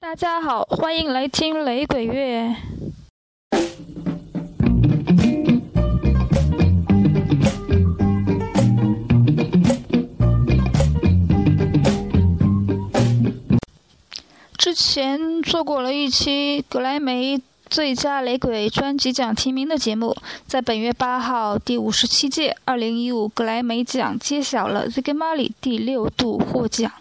大家好，欢迎来听雷鬼乐。之前做过了一期格莱美最佳雷鬼专辑奖提名的节目，在本月八号，第五十七届二零一五格莱美奖揭晓了 Ziggy Marley 第六度获奖。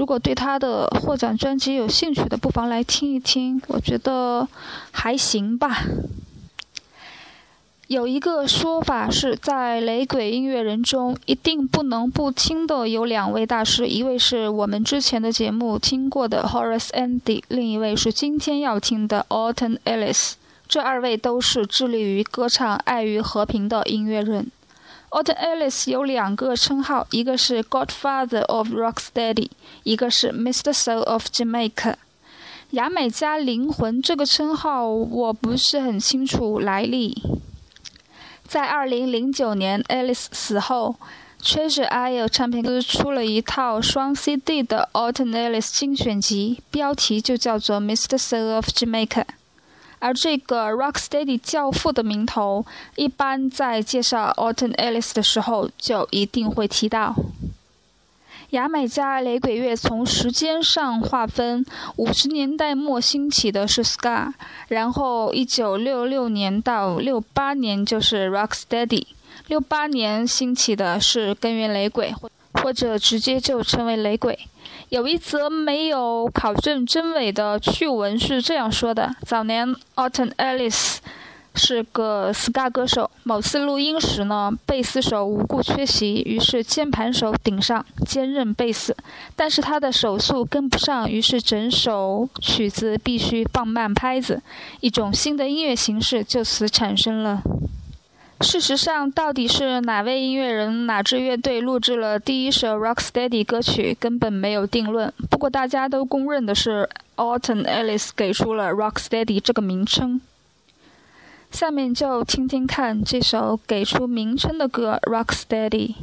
如果对他的获奖专辑有兴趣的，不妨来听一听，我觉得还行吧。有一个说法是在雷鬼音乐人中，一定不能不听的有两位大师，一位是我们之前的节目听过的 Horace Andy，另一位是今天要听的 Alton Ellis。这二位都是致力于歌唱爱与和平的音乐人。Alton Ellis 有两个称号，一个是 Godfather of Rocksteady，一个是 Mr. Soul of Jamaica。牙买加灵魂这个称号我不是很清楚来历。在2009年 Ellis 死后，Treasure Isle 唱片公司出了一套双 CD 的 Alton Ellis 精选集，标题就叫做 Mr. Soul of Jamaica。而这个 Rocksteady 教父的名头，一般在介绍 Alton Ellis 的时候就一定会提到。牙买加雷鬼乐从时间上划分，五十年代末兴起的是 Ska，然后一九六六年到六八年就是 Rocksteady，六八年兴起的是根源雷鬼，或者直接就称为雷鬼。有一则没有考证真伪的趣闻是这样说的：早年，Autumn Ellis。是个 ska 歌手。某次录音时呢，贝斯手无故缺席，于是键盘手顶上兼任贝斯，但是他的手速跟不上，于是整首曲子必须放慢拍子，一种新的音乐形式就此产生了。事实上，到底是哪位音乐人、哪支乐队录制了第一首 Rocksteady 歌曲，根本没有定论。不过大家都公认的是，Alton Ellis 给出了 Rocksteady 这个名称。下面就听听看这首给出名称的歌《Rocksteady》。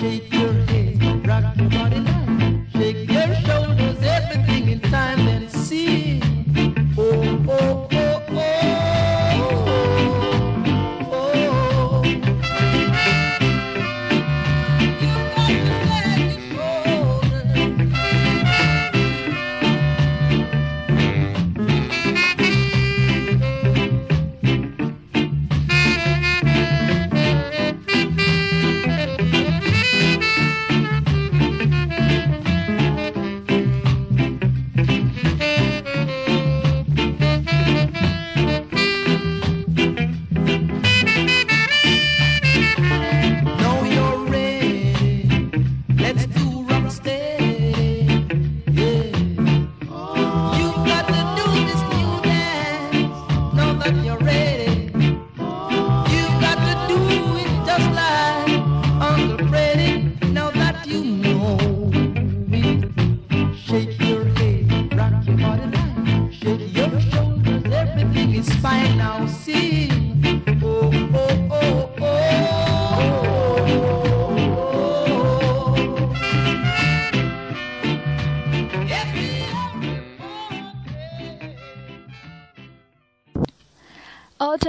shake.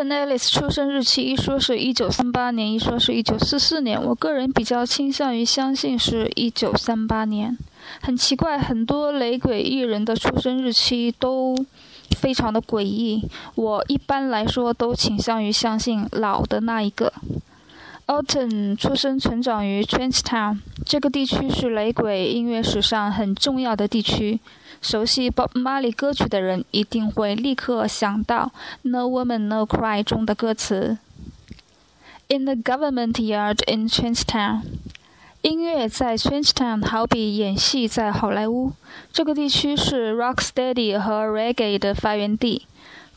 N e l l i s 出生日期一说是一九三八年，一说是一九四四年。我个人比较倾向于相信是一九三八年。很奇怪，很多雷鬼艺人的出生日期都非常的诡异。我一般来说都倾向于相信老的那一个。Alton 出生成长于 Trenchtown，这个地区是雷鬼音乐史上很重要的地区。熟悉 Bob Marley 歌曲的人一定会立刻想到《No Woman No Cry》中的歌词。In the government yard in Trenchtown，音乐在 Trenchtown 好比演戏在好莱坞。这个地区是 Rocksteady 和 Reggae 的发源地。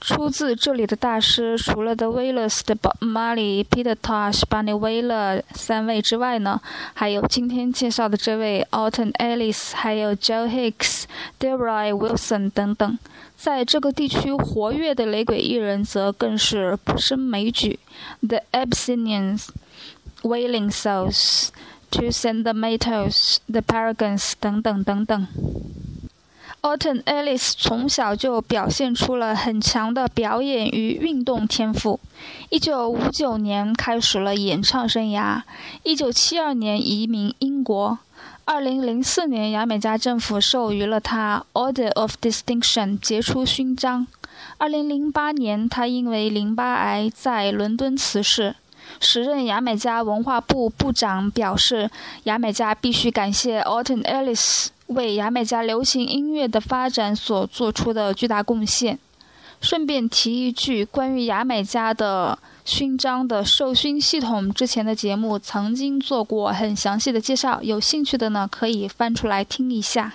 出自这里的大师，除了 The Wailers 的 b Marley、Peter Tosh、Bunny Wailer 三位之外呢，还有今天介绍的这位 Alton Ellis，还有 Joe Hicks、d e b r a y Wilson 等等。在这个地区活跃的雷鬼艺人则更是不胜枚举：The Abyssinians、Wailing Souls、Two Centimeters、The Paragons 等等等等。Alton Ellis 从小就表现出了很强的表演与运动天赋。1959年开始了演唱生涯，1972年移民英国，2004年牙买加政府授予了他 Order of Distinction 杰出勋章。2008年，他因为淋巴癌在伦敦辞世。时任牙买加文化部部长表示，牙买加必须感谢 Alton Ellis。为牙买加流行音乐的发展所做出的巨大贡献。顺便提一句，关于牙买加的勋章的授勋系统，之前的节目曾经做过很详细的介绍，有兴趣的呢可以翻出来听一下。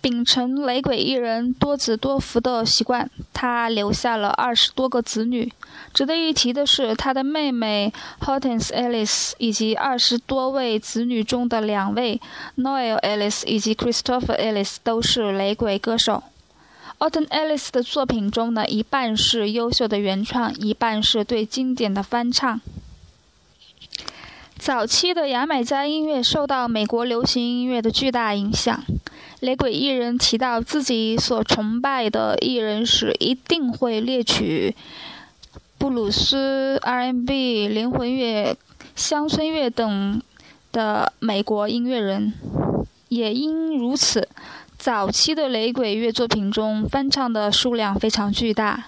秉承雷鬼艺人多子多福的习惯，他留下了二十多个子女。值得一提的是，他的妹妹 Hortense Ellis 以及二十多位子女中的两位 Noel Ellis 以及 Christopher Ellis 都是雷鬼歌手。Alton Ellis 的作品中呢，一半是优秀的原创，一半是对经典的翻唱。早期的牙买加音乐受到美国流行音乐的巨大影响。雷鬼艺人提到自己所崇拜的艺人时，一定会列举布鲁斯、R&B、灵魂乐、乡村乐等的美国音乐人。也因如此，早期的雷鬼乐作品中翻唱的数量非常巨大。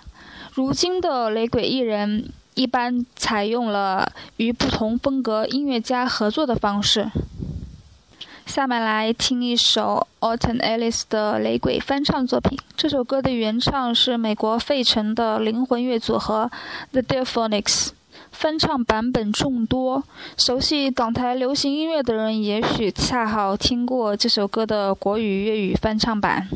如今的雷鬼艺人一般采用了与不同风格音乐家合作的方式。下面来听一首 autumnalis 的雷鬼翻唱作品。这首歌的原唱是美国费城的灵魂乐组合 The d e a p h o n i c s 翻唱版本众多。熟悉港台流行音乐的人，也许恰好听过这首歌的国语、粤语翻唱版。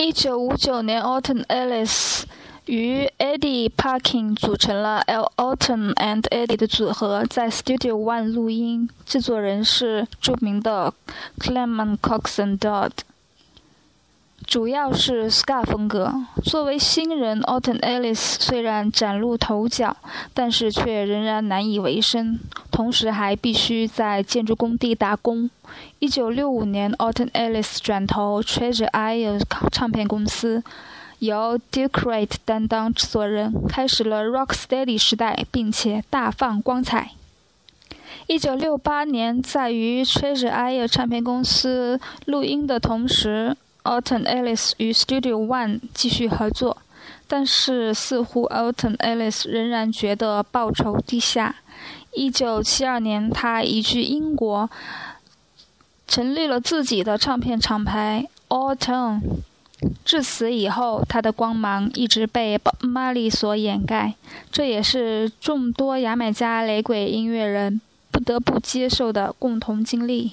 一九五九年，Alton Ellis 与 Eddie Parkin 组成了 Alton and Eddie 的组合，在 Studio One 录音。制作人是著名的 Clement Coxon Dodd。主要是 ska 风格。作为新人，Alton Ellis 虽然崭露头角，但是却仍然难以为生，同时还必须在建筑工地打工。一九六五年，Alton Ellis 转投 Treasure Isle 唱片公司，由 Duke Wright 担当制作人，开始了 Rocksteady 时代，并且大放光彩。一九六八年，在与 Treasure Isle 唱片公司录音的同时，Alton Ellis 与 Studio One 继续合作，但是似乎 Alton Ellis 仍然觉得报酬低下。一九七二年，他移居英国。成立了自己的唱片厂牌 Alton。至此以后，他的光芒一直被 Bob Marley 所掩盖，这也是众多牙买加雷鬼音乐人不得不接受的共同经历。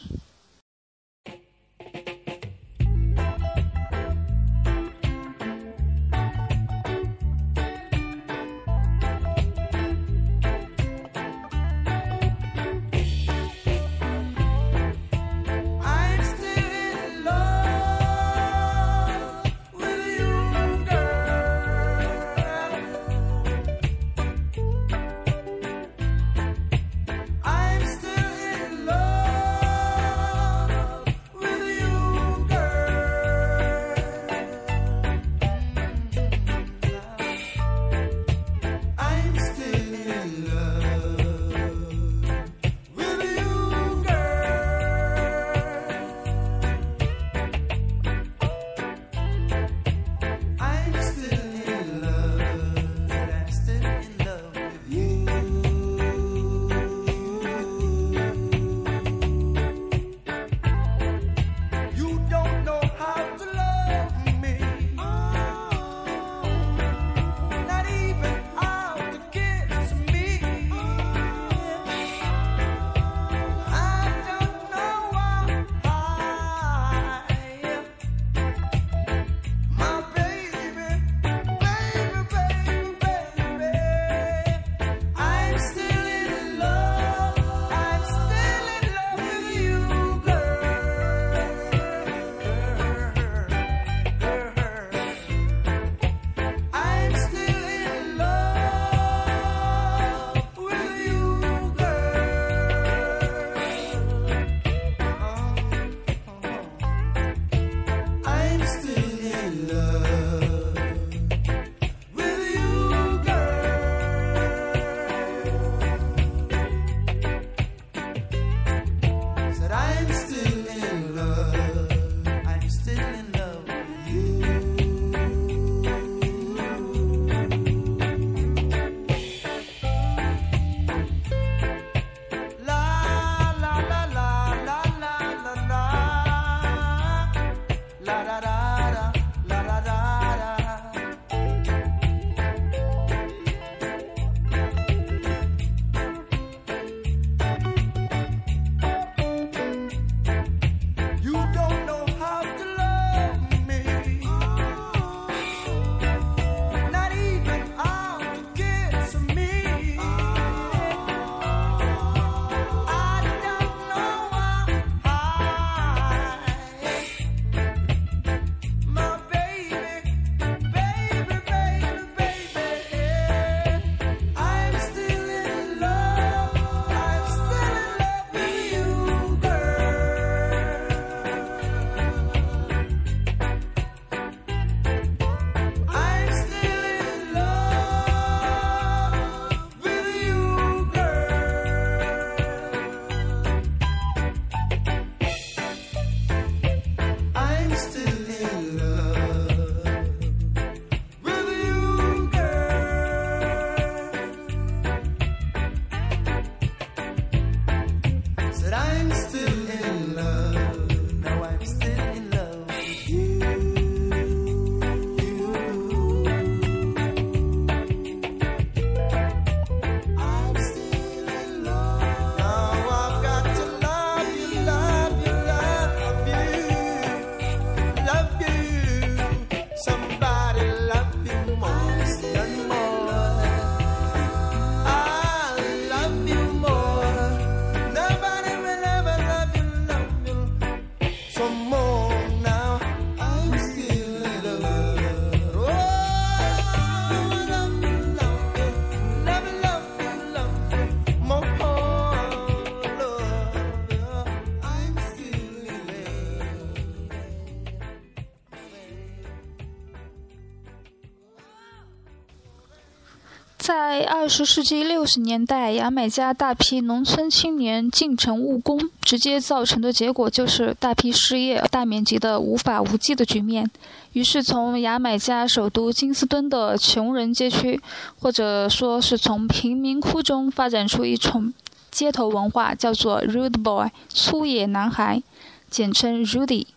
十世纪六十年代，牙买加大批农村青年进城务工，直接造成的结果就是大批失业、大面积的无法无继的局面。于是，从牙买加首都金斯敦的穷人街区，或者说是从贫民窟中发展出一种街头文化，叫做 “rude boy” 粗野男孩，简称 “Rudy”。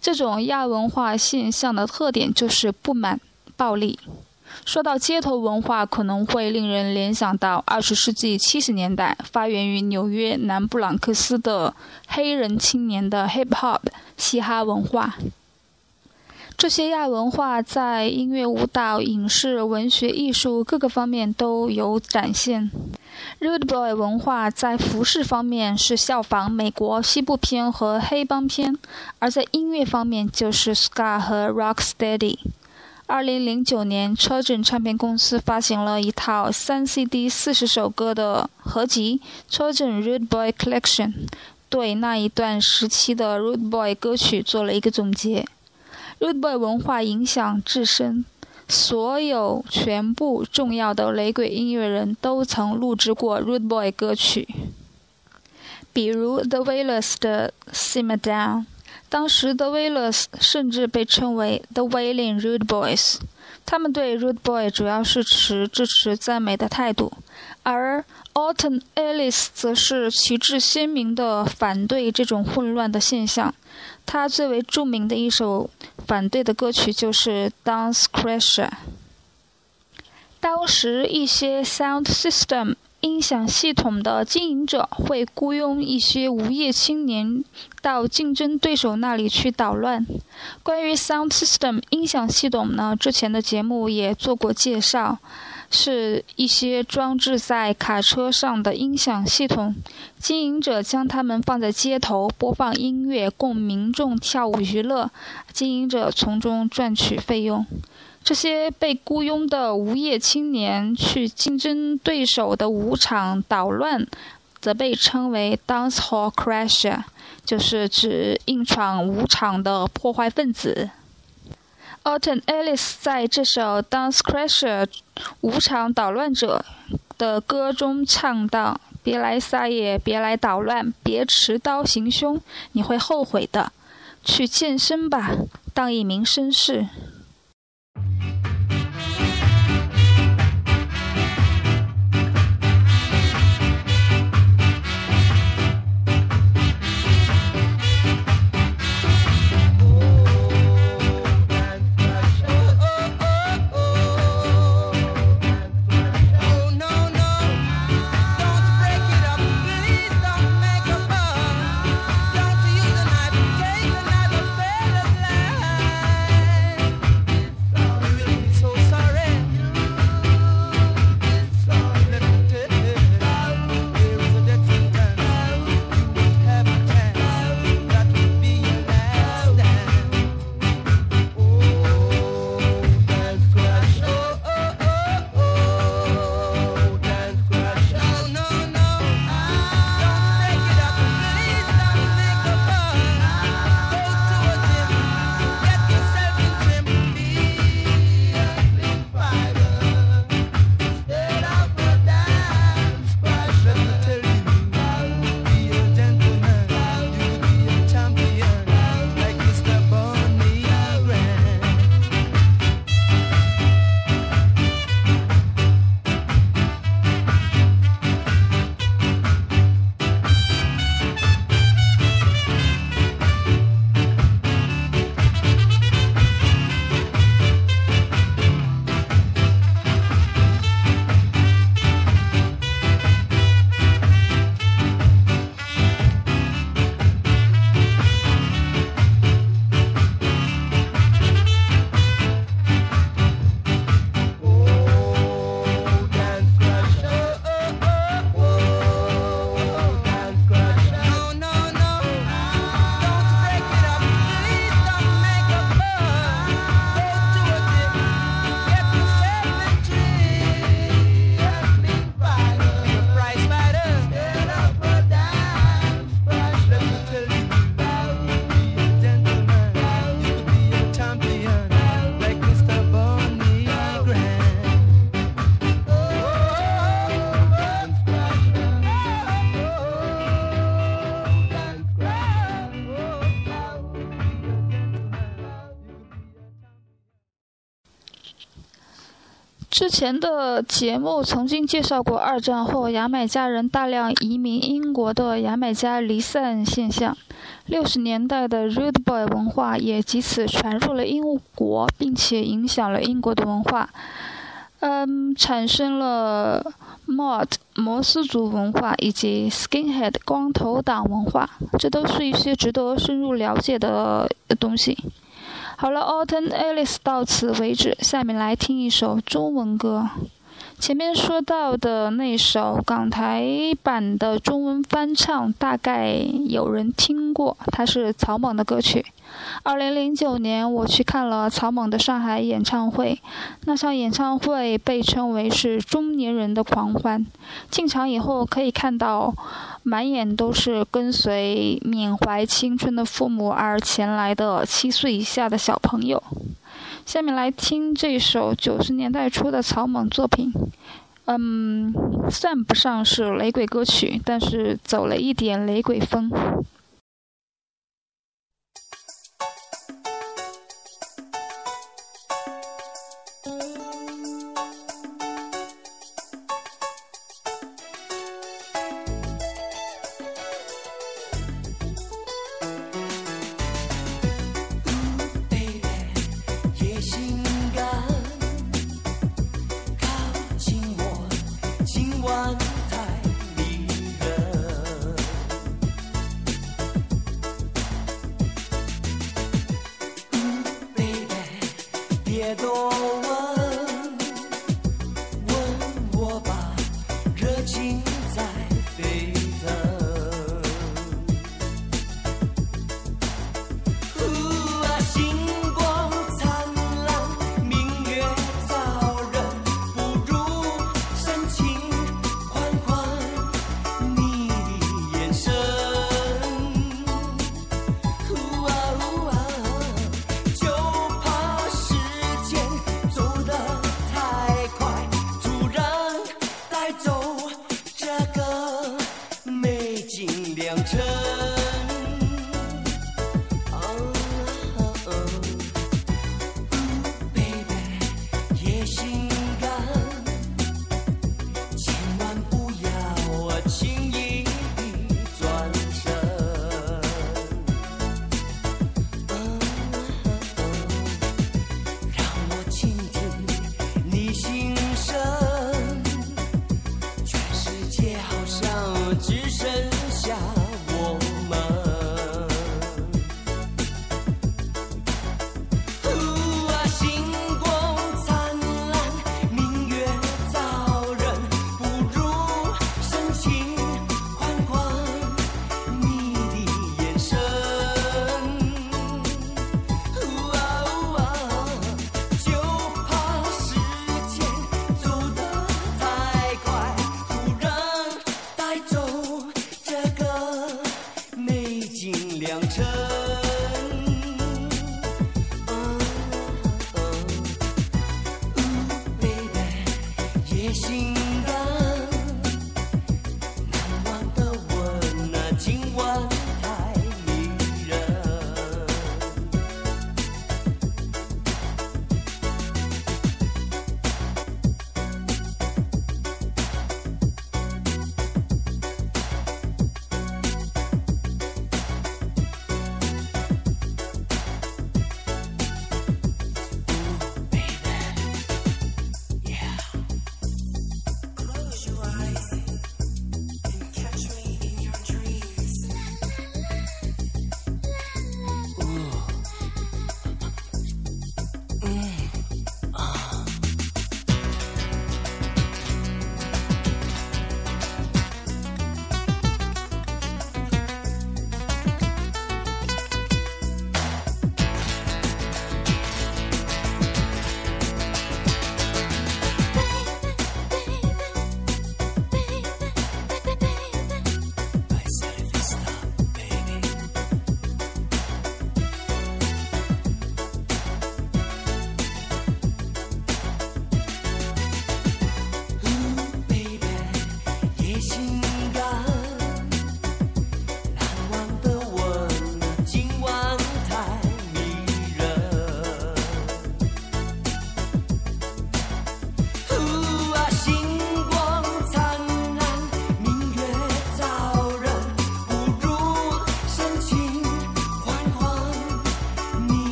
这种亚文化现象的特点就是不满、暴力。说到街头文化，可能会令人联想到二十世纪七十年代发源于纽约南布朗克斯的黑人青年的 hip hop 嘻哈文化。这些亚文化在音乐、舞蹈、影视、文学、艺术各个方面都有展现。Rude Boy 文化在服饰方面是效仿美国西部片和黑帮片，而在音乐方面就是 Ska 和 Rocksteady。二零零九年，车震唱片公司发行了一套三 CD 四十首歌的合集《车震 Rude Boy Collection》，对那一段时期的 Rude Boy 歌曲做了一个总结。Rude Boy 文化影响至深，所有全部重要的雷鬼音乐人都曾录制过 Rude Boy 歌曲，比如 The Wailers 的《Simmer Down》。当时的 Wailers 甚至被称为 The Wailing Rude Boys，他们对 Rude Boy 主要是持支持赞美的态度，而 Alton Ellis 则是旗帜鲜明地反对这种混乱的现象。他最为著名的一首反对的歌曲就是《Dance Crasher》。当时一些 Sound System。音响系统的经营者会雇佣一些无业青年到竞争对手那里去捣乱。关于 Sound System 音响系统呢，之前的节目也做过介绍，是一些装置在卡车上的音响系统。经营者将它们放在街头播放音乐，供民众跳舞娱乐，经营者从中赚取费用。这些被雇佣的无业青年去竞争对手的舞场捣乱，则被称为 dance hall crasher，就是指硬闯舞场的破坏分子。Alton Ellis 在这首 Dance Crasher 舞场捣乱者的歌中唱道：“别来撒野，别来捣乱，别持刀行凶，你会后悔的。去健身吧，当一名绅士。”之前的节目曾经介绍过二战后牙买加人大量移民英国的牙买加离散现象。六十年代的 Rude Boy 文化也藉此传入了英国，并且影响了英国的文化。嗯，产生了 Mod 摩斯族文化以及 Skinhead 光头党文化，这都是一些值得深入了解的东西。好了，Autumn Alice 到此为止。下面来听一首中文歌。前面说到的那首港台版的中文翻唱，大概有人听过，它是草蜢的歌曲。二零零九年，我去看了草蜢的上海演唱会，那场演唱会被称为是中年人的狂欢。进场以后，可以看到满眼都是跟随缅怀青春的父母而前来的七岁以下的小朋友。下面来听这首九十年代初的草蜢作品，嗯，算不上是雷鬼歌曲，但是走了一点雷鬼风。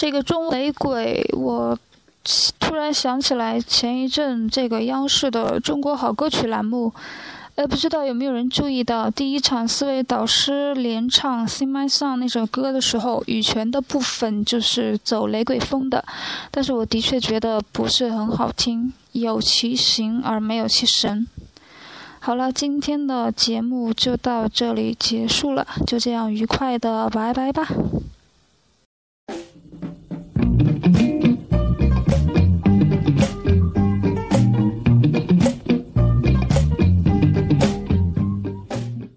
这个中雷鬼，我突然想起来前一阵这个央视的《中国好歌曲》栏目，呃，不知道有没有人注意到，第一场四位导师连唱《Sing My Song》那首歌的时候，羽泉的部分就是走雷鬼风的，但是我的确觉得不是很好听，有其形而没有其神。好了，今天的节目就到这里结束了，就这样愉快的拜拜吧。